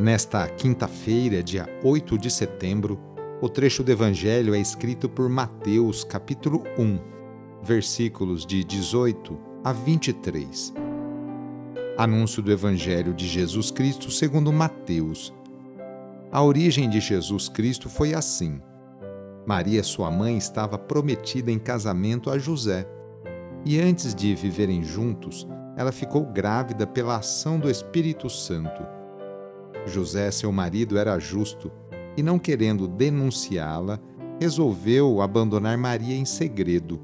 Nesta quinta-feira, dia 8 de setembro, o trecho do Evangelho é escrito por Mateus, capítulo 1, versículos de 18 a 23. Anúncio do Evangelho de Jesus Cristo segundo Mateus. A origem de Jesus Cristo foi assim. Maria, sua mãe, estava prometida em casamento a José. E antes de viverem juntos, ela ficou grávida pela ação do Espírito Santo José, seu marido, era justo e, não querendo denunciá-la, resolveu abandonar Maria em segredo.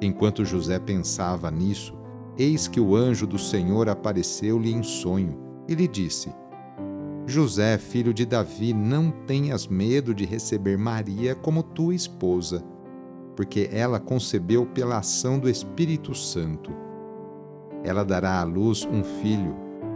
Enquanto José pensava nisso, eis que o anjo do Senhor apareceu-lhe em sonho e lhe disse: José, filho de Davi, não tenhas medo de receber Maria como tua esposa, porque ela concebeu pela ação do Espírito Santo. Ela dará à luz um filho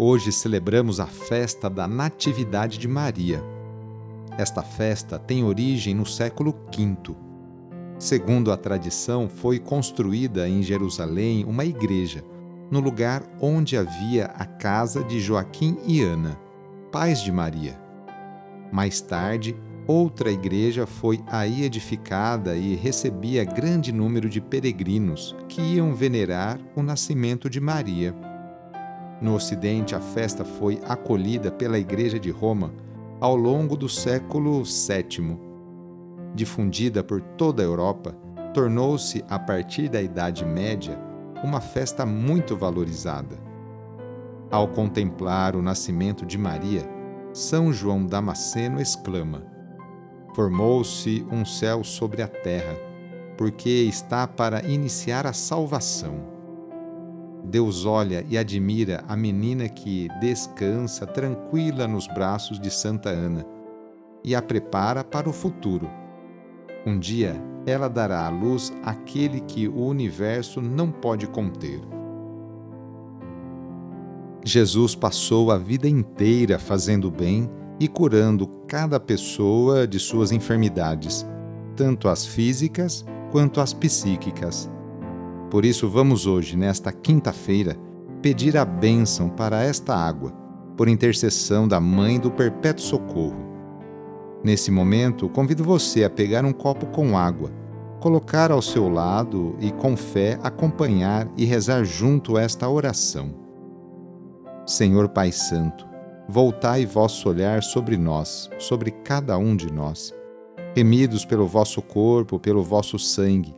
Hoje celebramos a festa da Natividade de Maria. Esta festa tem origem no século V. Segundo a tradição, foi construída em Jerusalém uma igreja, no lugar onde havia a casa de Joaquim e Ana, pais de Maria. Mais tarde, outra igreja foi aí edificada e recebia grande número de peregrinos que iam venerar o nascimento de Maria. No Ocidente, a festa foi acolhida pela Igreja de Roma ao longo do século VII. Difundida por toda a Europa, tornou-se, a partir da Idade Média, uma festa muito valorizada. Ao contemplar o nascimento de Maria, São João Damasceno exclama: Formou-se um céu sobre a terra, porque está para iniciar a salvação Deus olha e admira a menina que descansa tranquila nos braços de Santa Ana e a prepara para o futuro. Um dia ela dará à luz aquele que o universo não pode conter. Jesus passou a vida inteira fazendo bem e curando cada pessoa de suas enfermidades, tanto as físicas quanto as psíquicas. Por isso, vamos hoje, nesta quinta-feira, pedir a bênção para esta água, por intercessão da Mãe do Perpétuo Socorro. Nesse momento, convido você a pegar um copo com água, colocar ao seu lado e, com fé, acompanhar e rezar junto esta oração. Senhor Pai Santo, voltai vosso olhar sobre nós, sobre cada um de nós, remidos pelo vosso corpo, pelo vosso sangue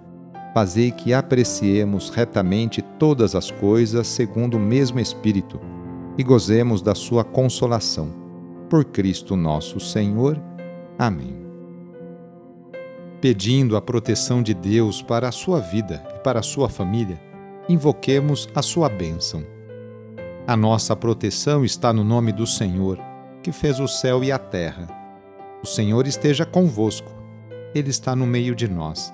fazei que apreciemos retamente todas as coisas segundo o mesmo Espírito e gozemos da sua consolação. Por Cristo nosso Senhor. Amém. Pedindo a proteção de Deus para a sua vida e para a sua família, invoquemos a sua bênção. A nossa proteção está no nome do Senhor, que fez o céu e a terra. O Senhor esteja convosco, Ele está no meio de nós.